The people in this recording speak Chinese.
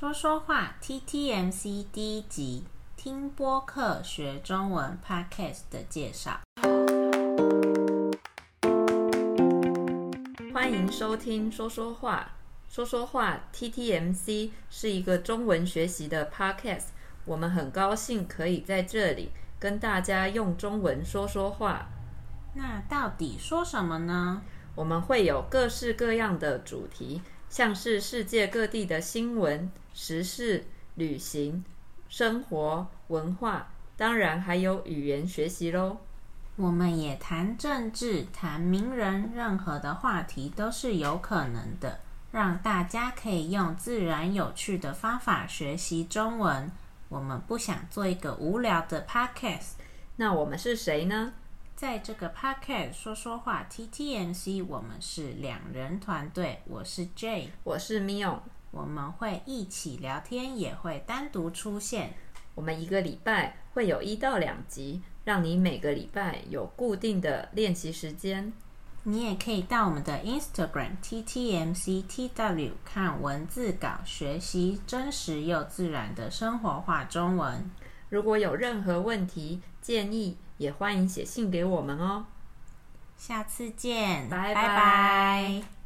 说说话，TTMC 第一集，听播客学中文 Podcast 的介绍。欢迎收听说说话，说说话 TTMC 是一个中文学习的 Podcast，我们很高兴可以在这里跟大家用中文说说话。那到底说什么呢？我们会有各式各样的主题。像是世界各地的新闻、时事、旅行、生活、文化，当然还有语言学习喽。我们也谈政治、谈名人，任何的话题都是有可能的，让大家可以用自然有趣的方法学习中文。我们不想做一个无聊的 podcast。那我们是谁呢？在这个 podcast 说说话 TTMC，我们是两人团队。我是 Jay，我是 Mio，我们会一起聊天，也会单独出现。我们一个礼拜会有一到两集，让你每个礼拜有固定的练习时间。你也可以到我们的 Instagram TTMCTW 看文字稿，学习真实又自然的生活化中文。如果有任何问题建议，也欢迎写信给我们哦。下次见，拜拜。拜拜。